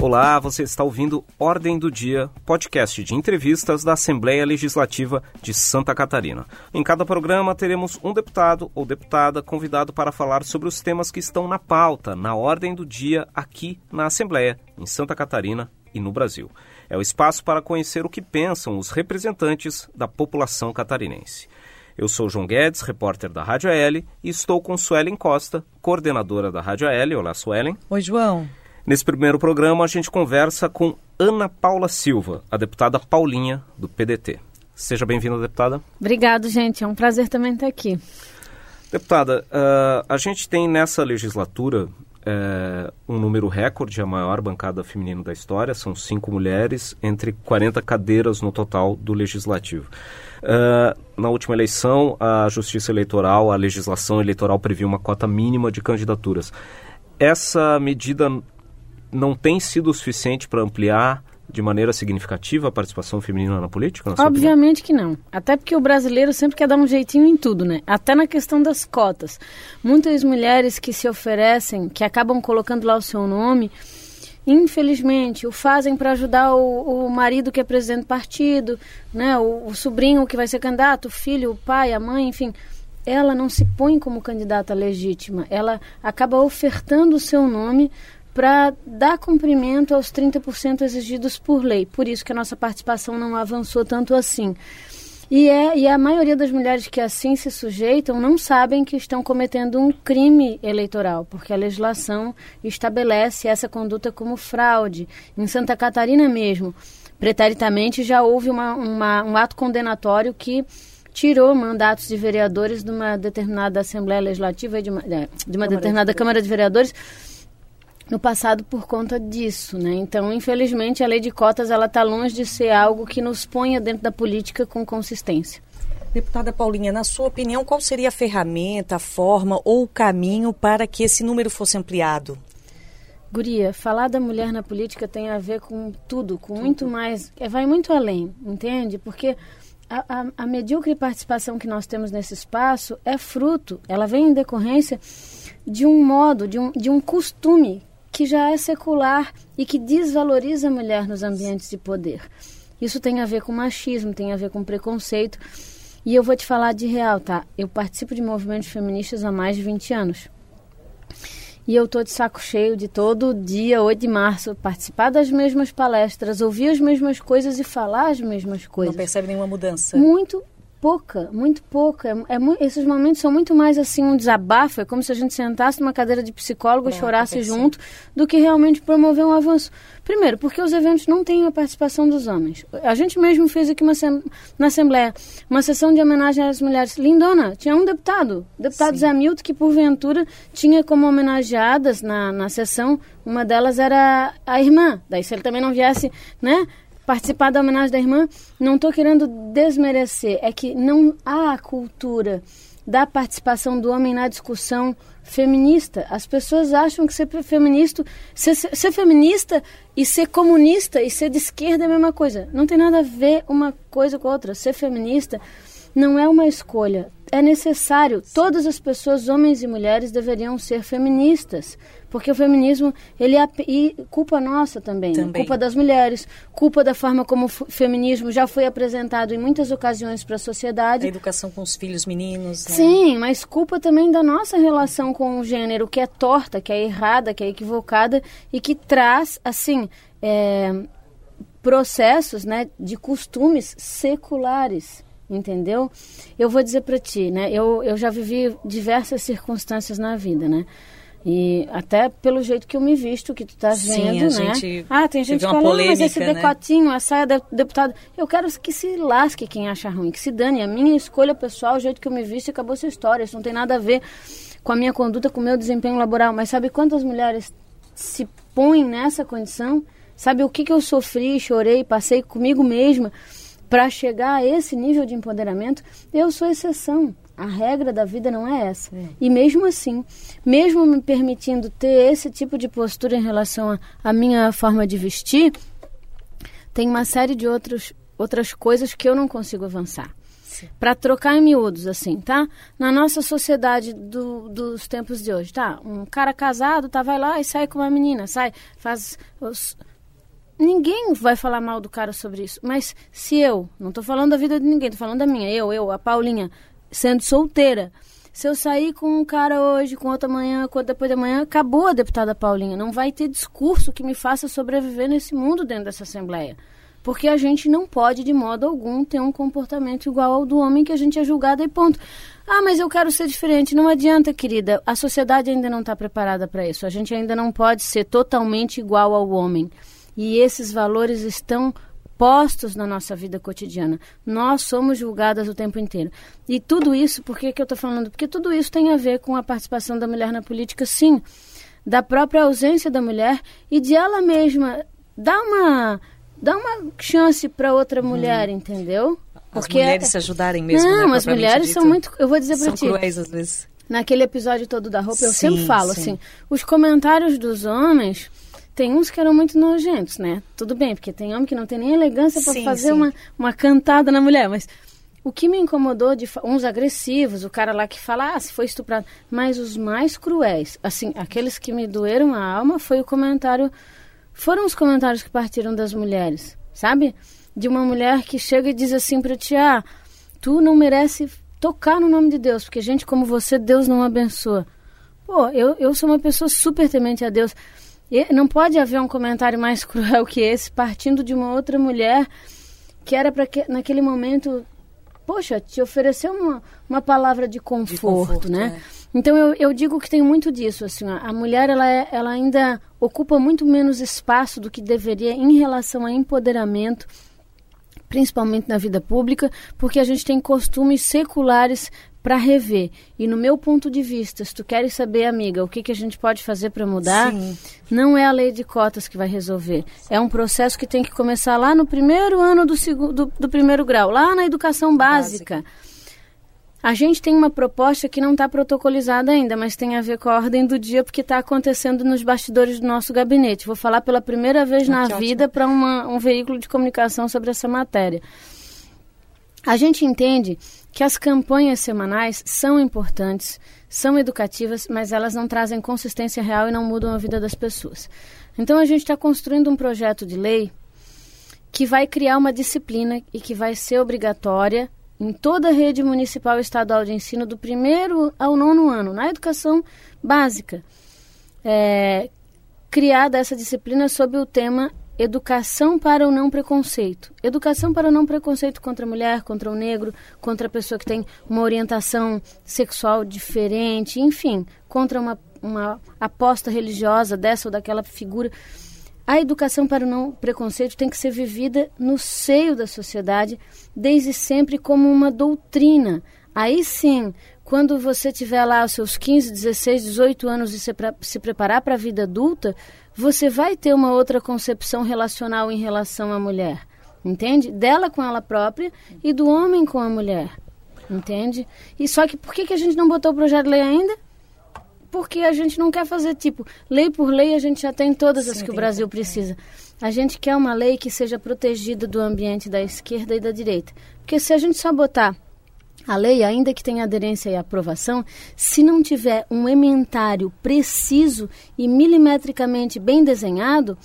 Olá, você está ouvindo Ordem do Dia, podcast de entrevistas da Assembleia Legislativa de Santa Catarina. Em cada programa teremos um deputado ou deputada convidado para falar sobre os temas que estão na pauta, na ordem do dia, aqui na Assembleia, em Santa Catarina e no Brasil. É o espaço para conhecer o que pensam os representantes da população catarinense. Eu sou João Guedes, repórter da Rádio AL, e estou com Suelen Costa, coordenadora da Rádio AL. Olá, Suelen. Oi, João. Nesse primeiro programa, a gente conversa com Ana Paula Silva, a deputada Paulinha, do PDT. Seja bem-vinda, deputada. Obrigado, gente. É um prazer também estar aqui. Deputada, uh, a gente tem nessa legislatura uh, um número recorde, a maior bancada feminina da história, são cinco mulheres, entre 40 cadeiras no total do Legislativo. Uh, na última eleição, a Justiça Eleitoral, a legislação eleitoral previu uma cota mínima de candidaturas. Essa medida não tem sido o suficiente para ampliar de maneira significativa a participação feminina na política? Na Obviamente que não. Até porque o brasileiro sempre quer dar um jeitinho em tudo, né? Até na questão das cotas. Muitas mulheres que se oferecem, que acabam colocando lá o seu nome, infelizmente o fazem para ajudar o, o, marido que é presidente do partido, né? O, o sobrinho que vai ser candidato, o filho, o pai, a mãe, enfim ela não se põe como candidata legítima, ela acaba ofertando o seu nome para dar cumprimento aos 30% exigidos por lei. Por isso que a nossa participação não avançou tanto assim. E, é, e a maioria das mulheres que assim se sujeitam não sabem que estão cometendo um crime eleitoral, porque a legislação estabelece essa conduta como fraude. Em Santa Catarina mesmo, preteritamente já houve uma, uma, um ato condenatório que tirou mandatos de vereadores de uma determinada Assembleia Legislativa, de uma, é, de uma determinada de Câmara de Vereadores, no passado por conta disso, né? Então, infelizmente, a lei de cotas ela está longe de ser algo que nos ponha dentro da política com consistência. Deputada Paulinha, na sua opinião, qual seria a ferramenta, a forma ou o caminho para que esse número fosse ampliado? Guria, falar da mulher na política tem a ver com tudo, com tudo. muito mais, é, vai muito além, entende? Porque a, a, a medíocre participação que nós temos nesse espaço é fruto, ela vem em decorrência de um modo, de um, de um costume que já é secular e que desvaloriza a mulher nos ambientes de poder. Isso tem a ver com machismo, tem a ver com preconceito. E eu vou te falar de real, tá? Eu participo de movimentos feministas há mais de 20 anos. E eu tô de saco cheio de todo dia, 8 de março, participar das mesmas palestras, ouvir as mesmas coisas e falar as mesmas coisas. Não percebe nenhuma mudança? Muito pouca, muito pouca. É, é, esses momentos são muito mais assim um desabafo, é como se a gente sentasse numa cadeira de psicólogo e chorasse junto, do que realmente promover um avanço. Primeiro, porque os eventos não têm a participação dos homens. A gente mesmo fez aqui uma, na Assembleia uma sessão de homenagem às mulheres. Lindona, tinha um deputado, deputado Sim. Zé Milton, que porventura tinha como homenageadas na, na sessão, uma delas era a irmã. Daí se ele também não viesse, né? Participar da homenagem da irmã, não estou querendo desmerecer, é que não há a cultura da participação do homem na discussão feminista. As pessoas acham que ser feminista, ser, ser, feminista e ser comunista e ser de esquerda é a mesma coisa. Não tem nada a ver uma coisa com a outra. Ser feminista não é uma escolha. É necessário. Todas as pessoas, homens e mulheres, deveriam ser feministas. Porque o feminismo, ele é culpa nossa também, né? também. culpa das mulheres, culpa da forma como o feminismo já foi apresentado em muitas ocasiões para a sociedade. A educação com os filhos meninos. Né? Sim, mas culpa também da nossa relação com o gênero, que é torta, que é errada, que é equivocada e que traz, assim, é, processos né, de costumes seculares entendeu? Eu vou dizer para ti, né? Eu, eu já vivi diversas circunstâncias na vida, né? E até pelo jeito que eu me visto, que tu estás vendo, né? ah, tem gente que fala, polêmica, mas esse né? decotinho, a saia da deputada. Eu quero que se lasque quem acha ruim, que se dane. A minha escolha pessoal, o jeito que eu me visto, acabou essa história. Isso não tem nada a ver com a minha conduta, com o meu desempenho laboral. Mas sabe quantas mulheres se põem nessa condição? Sabe o que, que eu sofri, chorei, passei comigo mesma para chegar a esse nível de empoderamento? Eu sou exceção. A regra da vida não é essa. É. E mesmo assim, mesmo me permitindo ter esse tipo de postura em relação à minha forma de vestir, tem uma série de outros, outras coisas que eu não consigo avançar. para trocar em miúdos, assim, tá? Na nossa sociedade do, dos tempos de hoje, tá? Um cara casado, tá, vai lá e sai com uma menina, sai, faz... Os... Ninguém vai falar mal do cara sobre isso, mas se eu, não tô falando da vida de ninguém, tô falando da minha, eu, eu, a Paulinha, sendo solteira, se eu sair com um cara hoje, com outro amanhã, com outro depois de amanhã, acabou a deputada Paulinha. Não vai ter discurso que me faça sobreviver nesse mundo dentro dessa Assembleia. Porque a gente não pode, de modo algum, ter um comportamento igual ao do homem que a gente é julgado e ponto. Ah, mas eu quero ser diferente. Não adianta, querida. A sociedade ainda não está preparada para isso. A gente ainda não pode ser totalmente igual ao homem. E esses valores estão postos na nossa vida cotidiana. Nós somos julgadas o tempo inteiro. E tudo isso, por que, que eu estou falando? Porque tudo isso tem a ver com a participação da mulher na política, sim. Da própria ausência da mulher e de ela mesma dar uma, dar uma chance para outra uhum. mulher, entendeu? Porque as mulheres é... se ajudarem mesmo, Não, né, as mulheres dito. são muito... Eu vou dizer para ti... São cruéis às vezes. Naquele episódio todo da roupa, eu sim, sempre falo sim. assim, os comentários dos homens tem uns que eram muito nojentos, né? Tudo bem, porque tem homem que não tem nem elegância para fazer sim. Uma, uma cantada na mulher, mas o que me incomodou de uns agressivos, o cara lá que fala, ah, se foi estuprado, mas os mais cruéis, assim, aqueles que me doeram a alma foi o comentário, foram os comentários que partiram das mulheres, sabe? De uma mulher que chega e diz assim para ti, ah, tu não merece tocar no nome de Deus, porque gente como você, Deus não abençoa. Pô, eu, eu sou uma pessoa super temente a Deus. E não pode haver um comentário mais cruel que esse, partindo de uma outra mulher que era para que naquele momento, poxa, te ofereceu uma, uma palavra de conforto, de conforto né? É. Então eu, eu digo que tem muito disso, assim, a mulher ela, é, ela ainda ocupa muito menos espaço do que deveria em relação a empoderamento, principalmente na vida pública, porque a gente tem costumes seculares para rever. E no meu ponto de vista, se tu queres saber, amiga, o que, que a gente pode fazer para mudar, Sim. não é a lei de cotas que vai resolver. É um processo que tem que começar lá no primeiro ano do, segundo, do, do primeiro grau, lá na educação básica. básica. A gente tem uma proposta que não está protocolizada ainda, mas tem a ver com a ordem do dia, porque está acontecendo nos bastidores do nosso gabinete. Vou falar pela primeira vez na vida para um veículo de comunicação sobre essa matéria. A gente entende que as campanhas semanais são importantes, são educativas, mas elas não trazem consistência real e não mudam a vida das pessoas. Então a gente está construindo um projeto de lei que vai criar uma disciplina e que vai ser obrigatória em toda a rede municipal e estadual de ensino do primeiro ao nono ano, na educação básica. É, criada essa disciplina sob o tema Educação para o não preconceito. Educação para o não preconceito contra a mulher, contra o negro, contra a pessoa que tem uma orientação sexual diferente, enfim, contra uma, uma aposta religiosa dessa ou daquela figura. A educação para o não preconceito tem que ser vivida no seio da sociedade, desde sempre como uma doutrina. Aí sim, quando você tiver lá os seus 15, 16, 18 anos e se, se preparar para a vida adulta, você vai ter uma outra concepção relacional em relação à mulher, entende? Dela com ela própria e do homem com a mulher, entende? E só que por que, que a gente não botou o projeto de lei ainda? Porque a gente não quer fazer tipo, lei por lei a gente já tem todas Sim, as que o Brasil precisa. A gente quer uma lei que seja protegida do ambiente da esquerda e da direita. Porque se a gente só botar a lei, ainda que tenha aderência e aprovação, se não tiver um ementário preciso e milimetricamente bem desenhado,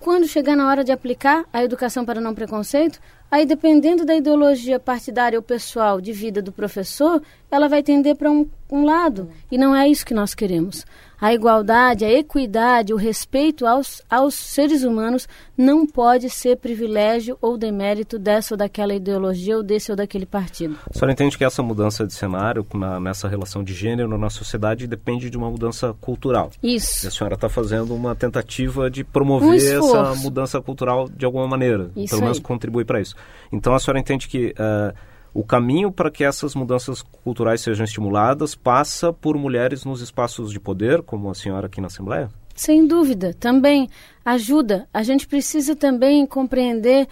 quando chegar na hora de aplicar a educação para não preconceito, aí dependendo da ideologia partidária ou pessoal de vida do professor, ela vai tender para um, um lado. E não é isso que nós queremos a igualdade, a equidade, o respeito aos, aos seres humanos não pode ser privilégio ou demérito dessa ou daquela ideologia ou desse ou daquele partido. A senhora entende que essa mudança de cenário na, nessa relação de gênero na sociedade depende de uma mudança cultural? Isso. E a senhora está fazendo uma tentativa de promover um essa mudança cultural de alguma maneira, isso pelo menos aí. contribui para isso. Então a senhora entende que uh, o caminho para que essas mudanças culturais sejam estimuladas passa por mulheres nos espaços de poder, como a senhora aqui na Assembleia? Sem dúvida, também ajuda. A gente precisa também compreender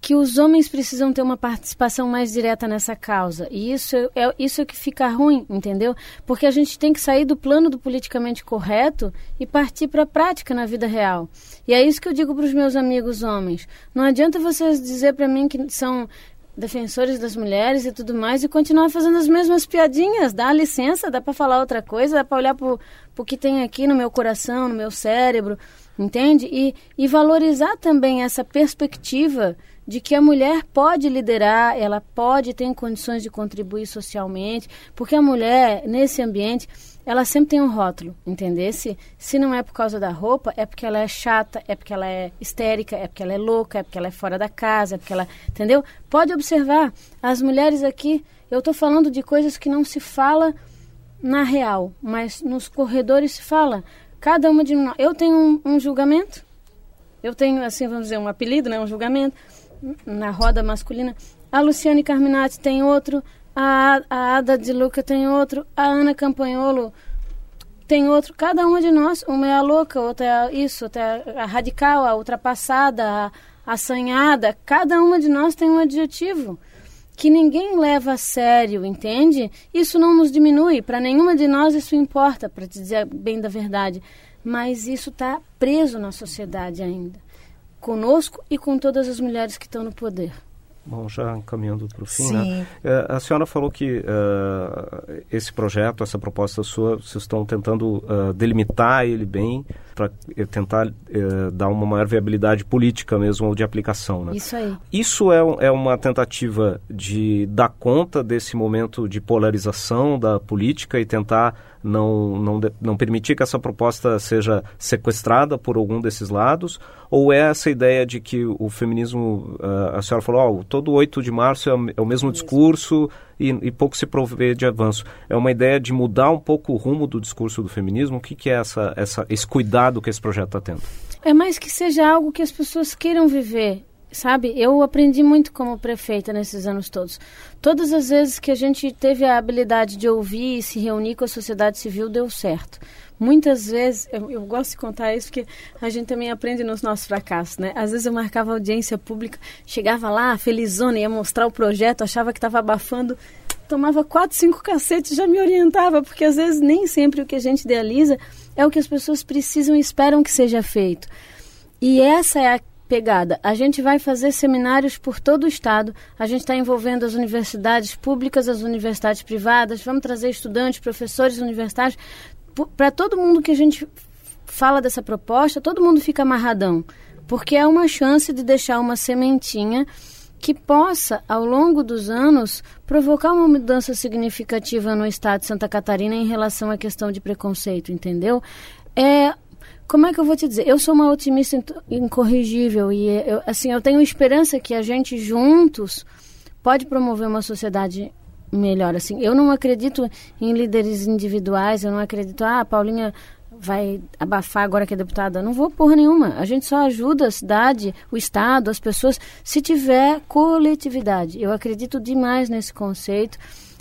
que os homens precisam ter uma participação mais direta nessa causa. E isso é, isso é que fica ruim, entendeu? Porque a gente tem que sair do plano do politicamente correto e partir para a prática na vida real. E é isso que eu digo para os meus amigos homens. Não adianta vocês dizer para mim que são defensores das mulheres e tudo mais e continuar fazendo as mesmas piadinhas. Dá licença, dá para falar outra coisa, dá para olhar para o que tem aqui no meu coração, no meu cérebro, entende? E, e valorizar também essa perspectiva de que a mulher pode liderar, ela pode ter condições de contribuir socialmente, porque a mulher, nesse ambiente, ela sempre tem um rótulo, entender? Se, se não é por causa da roupa, é porque ela é chata, é porque ela é histérica, é porque ela é louca, é porque ela é fora da casa, é porque ela. Entendeu? Pode observar, as mulheres aqui, eu estou falando de coisas que não se fala na real, mas nos corredores se fala. Cada uma de nós. Eu tenho um, um julgamento, eu tenho, assim, vamos dizer, um apelido, né? Um julgamento na roda masculina. A Luciane Carminati tem outro, a, a Ada de Luca tem outro, a Ana Campanholo tem outro. Cada uma de nós, uma é a louca, outra é isso, outra é a radical, a ultrapassada, a assanhada. Cada uma de nós tem um adjetivo que ninguém leva a sério, entende? Isso não nos diminui, para nenhuma de nós isso importa, para dizer bem da verdade. Mas isso está preso na sociedade ainda conosco e com todas as mulheres que estão no poder. Bom, já encaminhando para o fim, né? É, a senhora falou que uh, esse projeto, essa proposta sua, vocês estão tentando uh, delimitar ele bem para eh, tentar uh, dar uma maior viabilidade política mesmo ou de aplicação, né? Isso aí. Isso é, é uma tentativa de dar conta desse momento de polarização da política e tentar não, não, não permitir que essa proposta seja sequestrada por algum desses lados? Ou é essa ideia de que o feminismo, uh, a senhora falou, oh, todo 8 de março é, é o mesmo discurso e, e, pouco se provê de avanço. É uma ideia de mudar um pouco o rumo do discurso do feminismo? O que, que é essa, essa, esse cuidado que esse projeto está tendo? É mais que seja algo que as pessoas queiram viver sabe? Eu aprendi muito como prefeita nesses anos todos. Todas as vezes que a gente teve a habilidade de ouvir e se reunir com a sociedade civil, deu certo. Muitas vezes, eu, eu, gosto de contar isso porque a gente também aprende nos nossos fracassos, né? Às vezes eu marcava audiência pública, chegava lá, felizona, ia mostrar o projeto, achava que estava abafando, tomava quatro, cinco cacetes, já me orientava, porque às vezes nem sempre o que a gente idealiza é o que as pessoas precisam e esperam que seja feito. E essa é a pegada. A gente vai fazer seminários por todo o estado. A gente está envolvendo as universidades públicas, as universidades privadas. Vamos trazer estudantes, professores universitários. Para todo mundo que a gente fala dessa proposta, todo mundo fica amarradão. Porque é uma chance de deixar uma sementinha que possa, ao longo dos anos, provocar uma mudança significativa no estado de Santa Catarina em relação à questão de preconceito, entendeu? É como é que eu vou te dizer? Eu sou uma otimista incorrigível e eu, assim eu tenho esperança que a gente juntos pode promover uma sociedade melhor. Assim, eu não acredito em líderes individuais. Eu não acredito, ah, a Paulinha vai abafar agora que é deputada. Não vou porra nenhuma. A gente só ajuda a cidade, o Estado, as pessoas, se tiver coletividade. Eu acredito demais nesse conceito.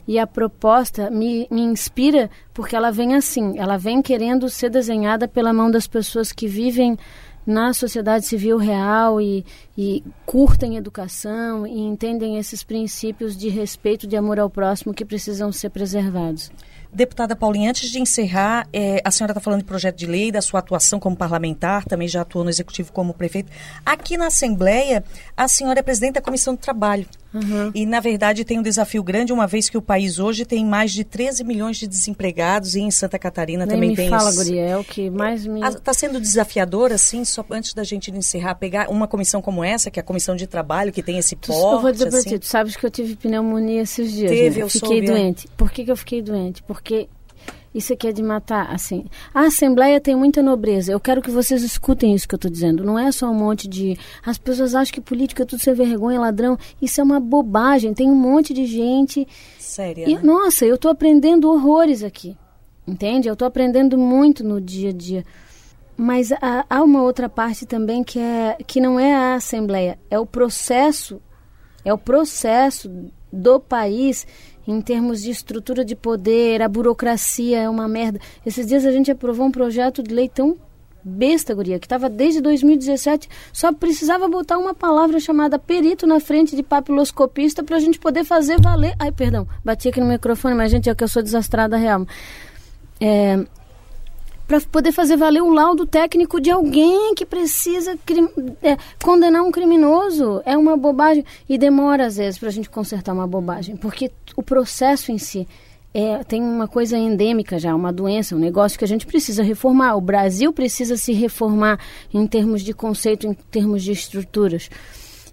E a proposta me, me inspira porque ela vem assim, ela vem querendo ser desenhada pela mão das pessoas que vivem na sociedade civil real e, e curtem educação e entendem esses princípios de respeito, de amor ao próximo que precisam ser preservados. Deputada Paulinha, antes de encerrar, é, a senhora está falando de projeto de lei, da sua atuação como parlamentar, também já atuou no Executivo como prefeito. Aqui na Assembleia, a senhora é presidente da Comissão de Trabalho. Uhum. E, na verdade, tem um desafio grande, uma vez que o país hoje tem mais de 13 milhões de desempregados e em Santa Catarina Nem também me tem... fala, Guriel, que mais me... Está sendo desafiador, assim, só antes da gente encerrar, pegar uma comissão como essa, que é a Comissão de Trabalho, que tem esse porte, Eu vou dizer assim. pra ti, tu sabes que eu tive pneumonia esses dias, Teve, né? eu Fiquei soube, é. doente. Por que, que eu fiquei doente? Porque isso aqui é de matar, assim. A Assembleia tem muita nobreza. Eu quero que vocês escutem isso que eu estou dizendo. Não é só um monte de. As pessoas acham que política é tudo sem vergonha, ladrão. Isso é uma bobagem. Tem um monte de gente. Séria. E, né? Nossa, eu estou aprendendo horrores aqui. Entende? Eu estou aprendendo muito no dia a dia. Mas há, há uma outra parte também que, é, que não é a Assembleia, é o processo, é o processo do país em termos de estrutura de poder, a burocracia é uma merda. Esses dias a gente aprovou um projeto de lei tão besta, guria, que estava desde 2017, só precisava botar uma palavra chamada perito na frente de papiloscopista para a gente poder fazer valer. Ai, perdão, bati aqui no microfone, mas gente, é que eu sou desastrada real. É, para poder fazer valer o laudo técnico de alguém que precisa é, condenar um criminoso. É uma bobagem. E demora, às vezes, para a gente consertar uma bobagem, porque o processo em si é, tem uma coisa endêmica já, uma doença, um negócio que a gente precisa reformar. O Brasil precisa se reformar em termos de conceito, em termos de estruturas.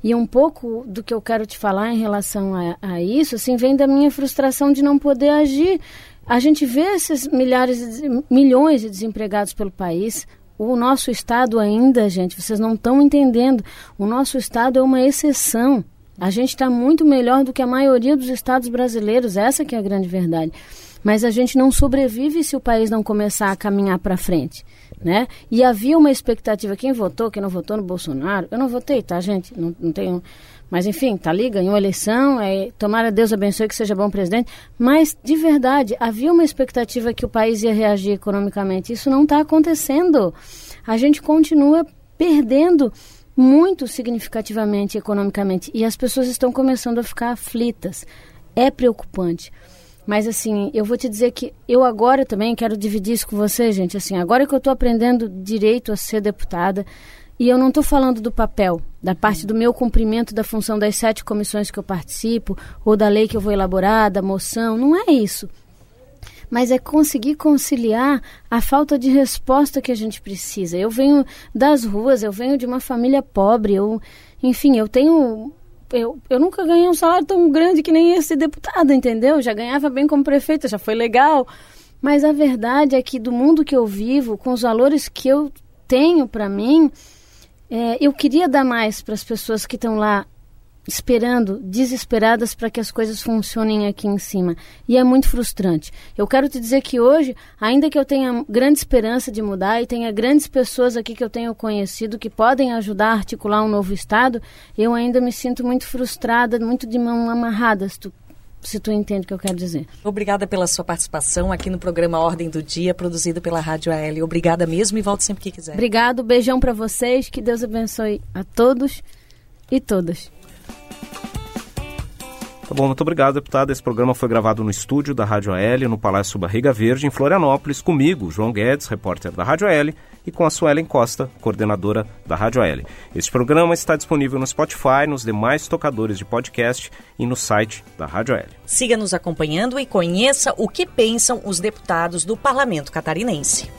E um pouco do que eu quero te falar em relação a, a isso, assim, vem da minha frustração de não poder agir. A gente vê esses milhares, milhões de desempregados pelo país. O nosso estado ainda, gente, vocês não estão entendendo. O nosso estado é uma exceção. A gente está muito melhor do que a maioria dos estados brasileiros, essa que é a grande verdade. Mas a gente não sobrevive se o país não começar a caminhar para frente, né? E havia uma expectativa, quem votou, quem não votou no Bolsonaro, eu não votei, tá, gente? Não, não tenho... Mas, enfim, tá ali, ganhou a eleição, é, tomara Deus abençoe que seja bom presidente. Mas, de verdade, havia uma expectativa que o país ia reagir economicamente. Isso não está acontecendo. A gente continua perdendo muito significativamente economicamente e as pessoas estão começando a ficar aflitas. É preocupante. Mas assim, eu vou te dizer que eu agora também quero dividir isso com você, gente. Assim, agora que eu estou aprendendo direito a ser deputada, e eu não estou falando do papel, da parte do meu cumprimento da função das sete comissões que eu participo, ou da lei que eu vou elaborar, da moção, não é isso mas é conseguir conciliar a falta de resposta que a gente precisa. Eu venho das ruas, eu venho de uma família pobre, eu, enfim, eu tenho eu, eu nunca ganhei um salário tão grande que nem esse deputado, entendeu? Já ganhava bem como prefeita, já foi legal. Mas a verdade é que do mundo que eu vivo, com os valores que eu tenho para mim, é, eu queria dar mais para as pessoas que estão lá esperando, desesperadas para que as coisas funcionem aqui em cima. E é muito frustrante. Eu quero te dizer que hoje, ainda que eu tenha grande esperança de mudar e tenha grandes pessoas aqui que eu tenho conhecido que podem ajudar a articular um novo Estado, eu ainda me sinto muito frustrada, muito de mão amarrada, se tu, se tu entende o que eu quero dizer. Obrigada pela sua participação aqui no programa Ordem do Dia, produzido pela Rádio AL. Obrigada mesmo e volte sempre que quiser. Obrigado, beijão para vocês, que Deus abençoe a todos e todas. Tá bom, muito obrigado, deputada. Esse programa foi gravado no estúdio da Rádio AL, no Palácio Barriga Verde, em Florianópolis, comigo, João Guedes, repórter da Rádio AL, e com a Suelen Costa, coordenadora da Rádio AL. Este programa está disponível no Spotify, nos demais tocadores de podcast e no site da Rádio AL. Siga nos acompanhando e conheça o que pensam os deputados do Parlamento Catarinense.